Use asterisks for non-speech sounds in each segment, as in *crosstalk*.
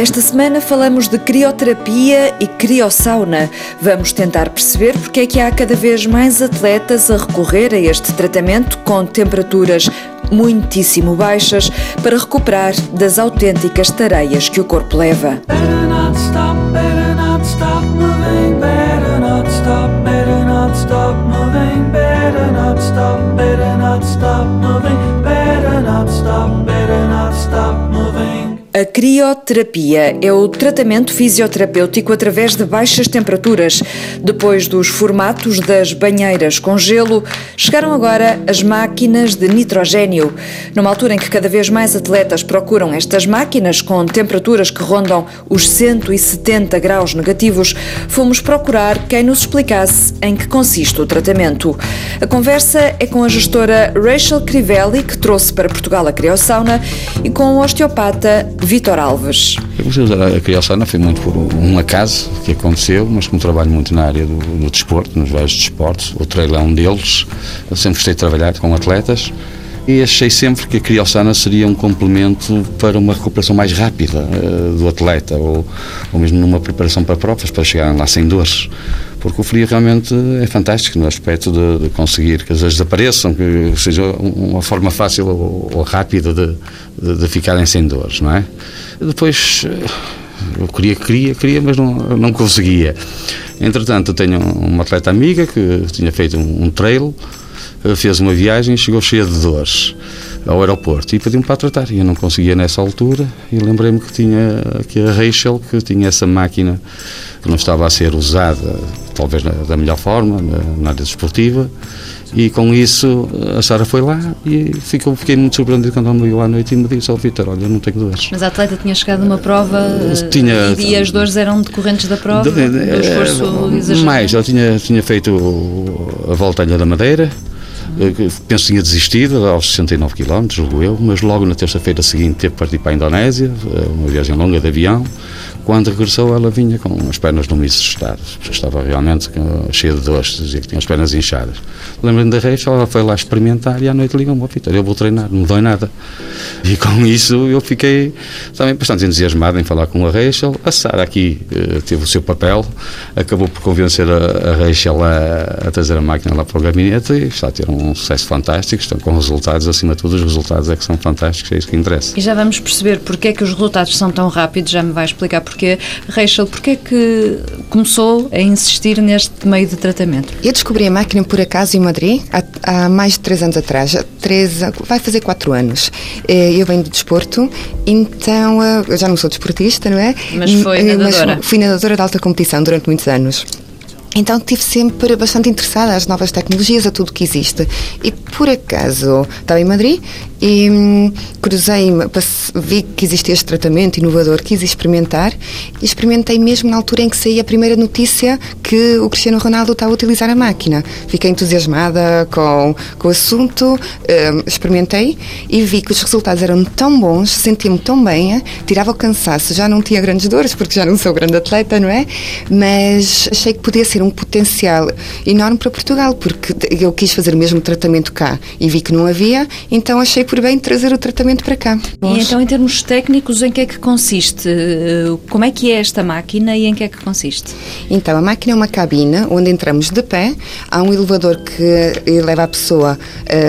Esta semana falamos de crioterapia e criosauna. Vamos tentar perceber porque é que há cada vez mais atletas a recorrer a este tratamento com temperaturas muitíssimo baixas para recuperar das autênticas tareias que o corpo leva. A crioterapia é o tratamento fisioterapêutico através de baixas temperaturas. Depois dos formatos das banheiras com gelo, chegaram agora as máquinas de nitrogênio. Numa altura em que cada vez mais atletas procuram estas máquinas com temperaturas que rondam os 170 graus negativos, fomos procurar quem nos explicasse em que consiste o tratamento. A conversa é com a gestora Rachel Crivelli, que trouxe para Portugal a criosauna, e com o osteopata Vitor Alves. Eu comecei a usar a criação foi muito por um acaso que aconteceu, mas como trabalho muito na área do, do desporto, nos vários desportos, o trail é um deles, eu sempre gostei de trabalhar com atletas e achei sempre que a criosana seria um complemento para uma recuperação mais rápida uh, do atleta ou, ou mesmo numa preparação para provas, para chegarem lá sem dores porque o frio realmente é fantástico no aspecto de, de conseguir que as vezes desapareçam, que seja uma forma fácil ou, ou rápida de, de, de, ficarem sem dores, não é? Depois eu queria, queria, queria, mas não, não conseguia. Entretanto, tenho uma atleta amiga que tinha feito um, um trail, fez uma viagem e chegou cheia de dores ao aeroporto e pediu-me para tratar. E eu não conseguia nessa altura. E lembrei-me que tinha que a Rachel, que tinha essa máquina que não estava a ser usada, talvez da melhor forma, na área desportiva. E com isso a Sara foi lá e ficou, fiquei muito surpreendido quando ela me ligou à noite e me disse ao oh, Vitor, olha, eu não tenho dores. Mas a atleta tinha chegado a uma prova tinha, e as dores eram decorrentes da prova? De, de, do esforço eh, exagerado? Mais, ela tinha, tinha feito a volta da Madeira, penso que tinha desistido aos 69 km, julgo eu, mas logo na terça-feira seguinte teve que partir para a Indonésia, eh, uma viagem longa de avião. Quando regressou, ela vinha com as pernas no misto estado, estava realmente cheia de dores, dizia que tinha as pernas inchadas. Lembro-me da Rachel, ela foi lá experimentar e à noite ligou-me, oh, Vitor, eu vou treinar, não me dói nada. E com isso eu fiquei também bastante entusiasmado em falar com a Rachel. A Sara aqui uh, teve o seu papel, acabou por convencer a, a Rachel a, a, trazer a máquina lá para o gabinete e está a ter um sucesso fantástico, estão com resultados, acima de tudo, os resultados é que são fantásticos, é isso que interessa. E já vamos perceber porque é que os resultados são tão rápidos, já me vai explicar porquê. Rachel, porquê é que começou a insistir neste meio de tratamento? Eu descobri a máquina por acaso em Madrid há, há mais de três anos atrás, três, vai fazer quatro anos. Eh, eu venho do desporto, então eh, eu já não sou desportista, não é? Mas foi eh, nadadora. Mas fui nadadora de alta competição durante muitos anos. Então estive sempre bastante interessada às novas tecnologias, a tudo que existe. E por acaso estava em Madrid e hum, cruzei-me, vi que existia este tratamento inovador, quis experimentar e experimentei mesmo na altura em que saía a primeira notícia que o Cristiano Ronaldo estava a utilizar a máquina. Fiquei entusiasmada com, com o assunto, hum, experimentei e vi que os resultados eram tão bons, sentia-me tão bem, tirava o cansaço, já não tinha grandes dores porque já não sou grande atleta, não é? Mas achei que podia ser um potencial enorme para Portugal porque eu quis fazer o mesmo tratamento cá e vi que não havia, então achei por bem trazer o tratamento para cá. E então, em termos técnicos, em que é que consiste? Como é que é esta máquina e em que é que consiste? Então, a máquina é uma cabine onde entramos de pé, há um elevador que leva a pessoa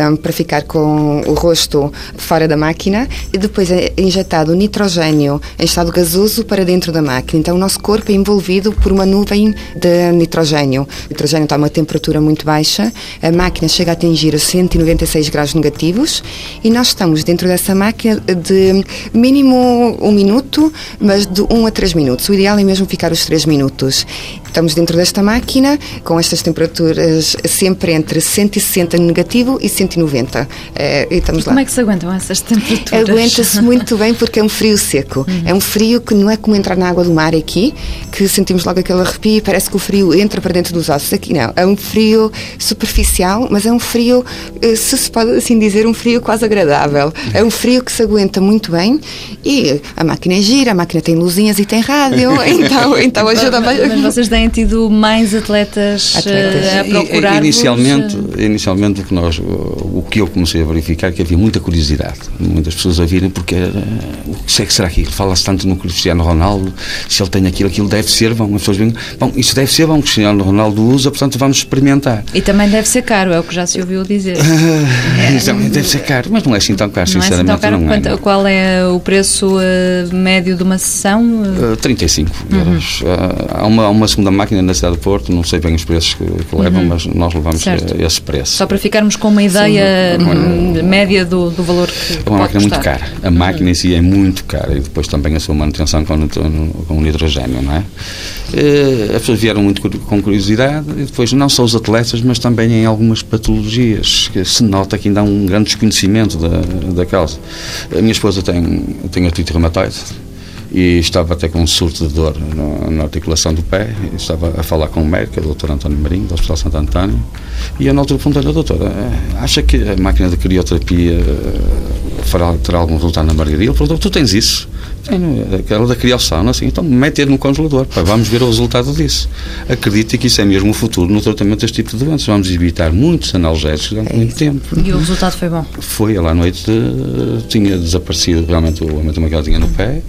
um, para ficar com o rosto fora da máquina e depois é injetado nitrogênio em estado gasoso para dentro da máquina. Então, o nosso corpo é envolvido por uma nuvem de nitrogênio. O nitrogênio está a uma temperatura muito baixa, a máquina chega a atingir os 196 graus negativos e nós estamos dentro dessa máquina de mínimo um minuto, mas de um a três minutos. O ideal é mesmo ficar os três minutos. Estamos dentro desta máquina com estas temperaturas sempre entre 160 negativo e 190. É, e estamos e lá. Como é que se aguentam essas temperaturas? Aguenta-se *laughs* muito bem porque é um frio seco. Uhum. É um frio que não é como entrar na água do mar aqui, que sentimos logo aquele arrepio e parece que o frio entra para dentro dos ossos. Aqui não. É um frio superficial, mas é um frio, eh, se se pode assim dizer, um frio quase agradável. É um frio que se aguenta muito bem e a máquina é gira, a máquina tem luzinhas e tem rádio, *laughs* então, então ajuda mas, mas vocês têm têm tido mais atletas, atletas. Uh, a procurar inicialmente, inicialmente o que nós, o que eu comecei a verificar é que havia muita curiosidade, muitas pessoas a virem porque o que é que será aquilo? Fala-se tanto no Cristiano Ronaldo, se ele tem aquilo, aquilo deve ser bom. As pessoas vêm, bom, isso deve ser bom, o Cristiano Ronaldo usa, portanto vamos experimentar. E também deve ser caro, é o que já se ouviu dizer. *laughs* Uh, também deve ser caro, mas não é assim tão caro, não sinceramente. É assim tão caro. Não é, qual é o preço uh, médio de uma sessão? Uh, 35 uhum. euros. Uh, há, uma, há uma segunda máquina na cidade de Porto, não sei bem os preços que, que levam, uhum. mas nós levamos certo. esse preço. Só para ficarmos com uma ideia Sim, média do, do valor que É uma máquina custar. muito cara. A uhum. máquina em si é muito cara e depois também a sua manutenção com, com o hidrogênio, não é? Uh, as pessoas vieram muito com curiosidade e depois não só os atletas, mas também em algumas patologias que se nota que ainda há um grande desconhecimento da, da causa. A minha esposa tem, tem artrite reumatoide e estava até com um surto de dor na, articulação do pé. Estava a falar com o médico, o doutor António Marinho, do Hospital Santo António, e eu na altura perguntei-lhe, doutora, eh, acha que a máquina de crioterapia eh, fará, terá algum resultado na Margarida? Ele perguntou, tu tens isso? Tenho, aquela da criação, assim, então mete no congelador, pá, vamos ver o resultado disso. Acredite que isso é mesmo o futuro no tratamento deste tipo de doenças. Vamos evitar muitos analgésicos durante é muito tempo. E o resultado foi bom? Foi, ela à noite de, tinha desaparecido realmente o aumento que ela tinha no pé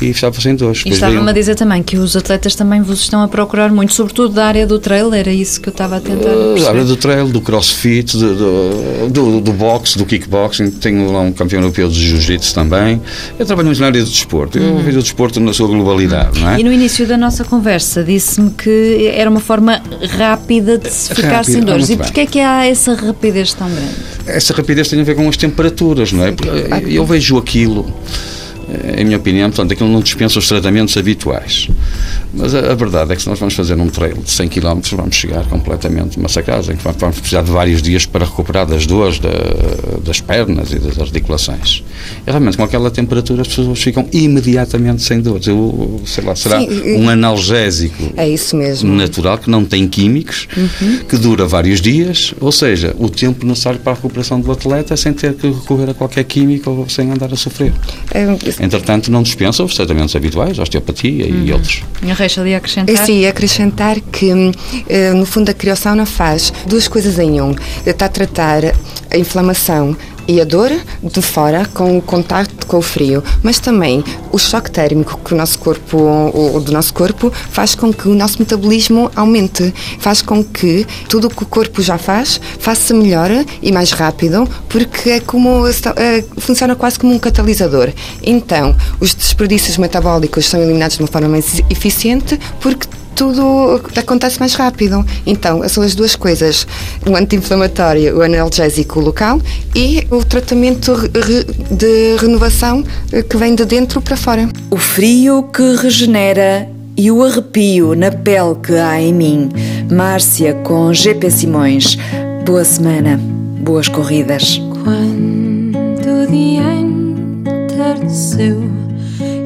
e estava sem dores. E estava-me a dizer também que os atletas também vos estão a procurar muito, sobretudo da área do trail, era isso que eu estava a tentar uh, Da área do trail, do crossfit, do, do, do, do boxe, do kickboxing, tenho lá um campeão europeu de jiu-jitsu também. Eu trabalho muito na área do desporto, eu uhum. vejo o desporto na sua globalidade, não é? E no início da nossa conversa disse-me que era uma forma rápida de se ficar Rápido, sem dores. E porquê é que há essa rapidez tão grande? Essa rapidez tem a ver com as temperaturas, não é? Eu vejo aquilo em minha opinião, portanto, aquilo não dispensa os tratamentos habituais. Mas a, a, verdade é que se nós vamos fazer um trail de 100 km, vamos chegar completamente massacrados, em que vamos precisar de vários dias para recuperar das dores da, das pernas e das articulações. E realmente, com aquela temperatura, as pessoas ficam imediatamente sem dores. Eu, sei lá, será Sim, um analgésico é isso mesmo. natural, que não tem químicos, uhum. que dura vários dias, ou seja, o tempo necessário para a recuperação do atleta sem ter que recorrer a qualquer químico ou sem andar a sofrer. É, Entretanto, não dispensa os tratamentos habituais, osteopatia uhum. e outros. E a Reixa de acrescentar? Sim, acrescentar que, eh, no fundo, a criação não faz duas coisas em um. Está a tratar a inflamação e a dor de fora com o contacto com o frio, mas também o choque térmico que o nosso corpo, o, do nosso corpo, faz com que o nosso metabolismo aumente, faz com que tudo o que o corpo já faz faça melhor e mais rápido, porque é como é, funciona quase como um catalisador. Então, os desperdícios metabólicos são eliminados de uma forma mais eficiente porque tudo acontece mais rápido. Então, são as duas coisas: o anti-inflamatório, o analgésico local e o tratamento de renovação eh, que vem de dentro para fora. O frio que regenera e o arrepio na pele que há em mim. Márcia com GP Simões. Boa semana, boas corridas. Quando o dia entardeceu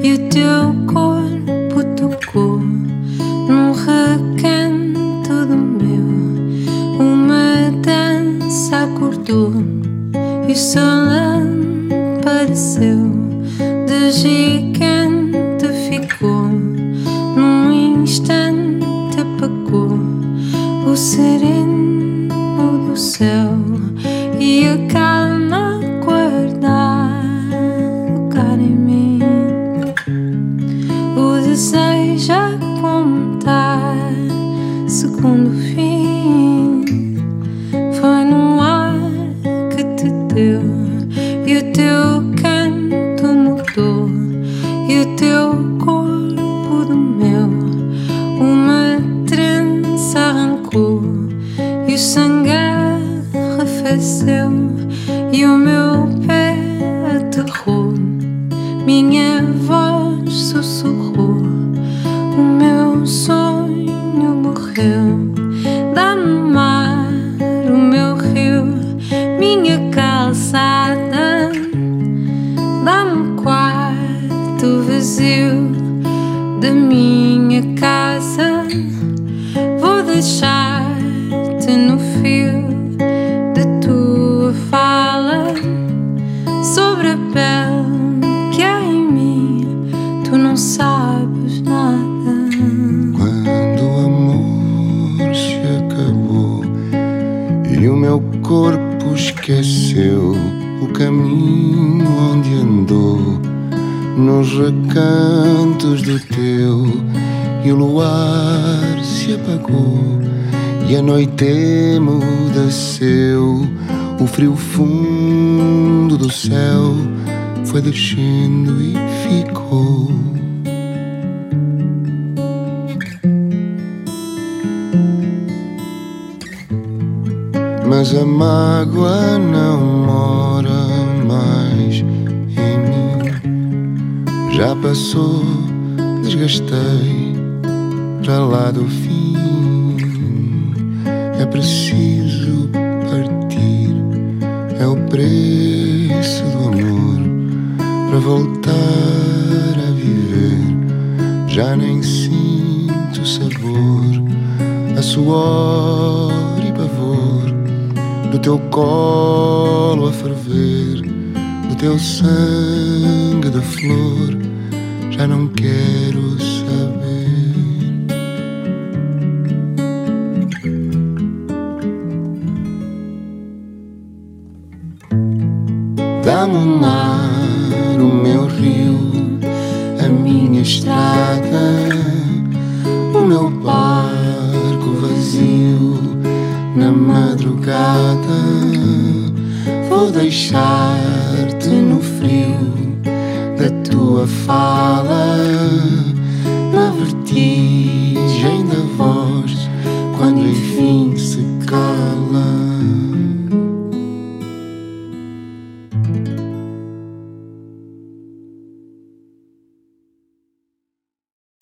e o teu corpo e o sol apareceu de gigante ficou num instante apagou o sereno do céu e a calma guardar lugar em mim. O desejo segundo fim aterrou minha voz sussurrou o meu sonho morreu. Dá-me mar, o meu rio, minha calçada. Dá-me quarto vazio da minha casa. Vou deixar-te corpo esqueceu o caminho onde andou, nos recantos do teu, e o luar se apagou, e a noite emudeceu, o frio fundo do céu foi descendo e ficou. Mas a mágoa não mora mais em mim. Já passou, desgastei para lá do fim. É preciso partir, é o preço do amor para voltar a viver. Já nem sinto sabor, a suor do teu colo a ferver, do teu sangue de flor, já não quero saber. Dá-me madrugada vou deixar-te no frio da tua fala, na vertigem da voz, quando enfim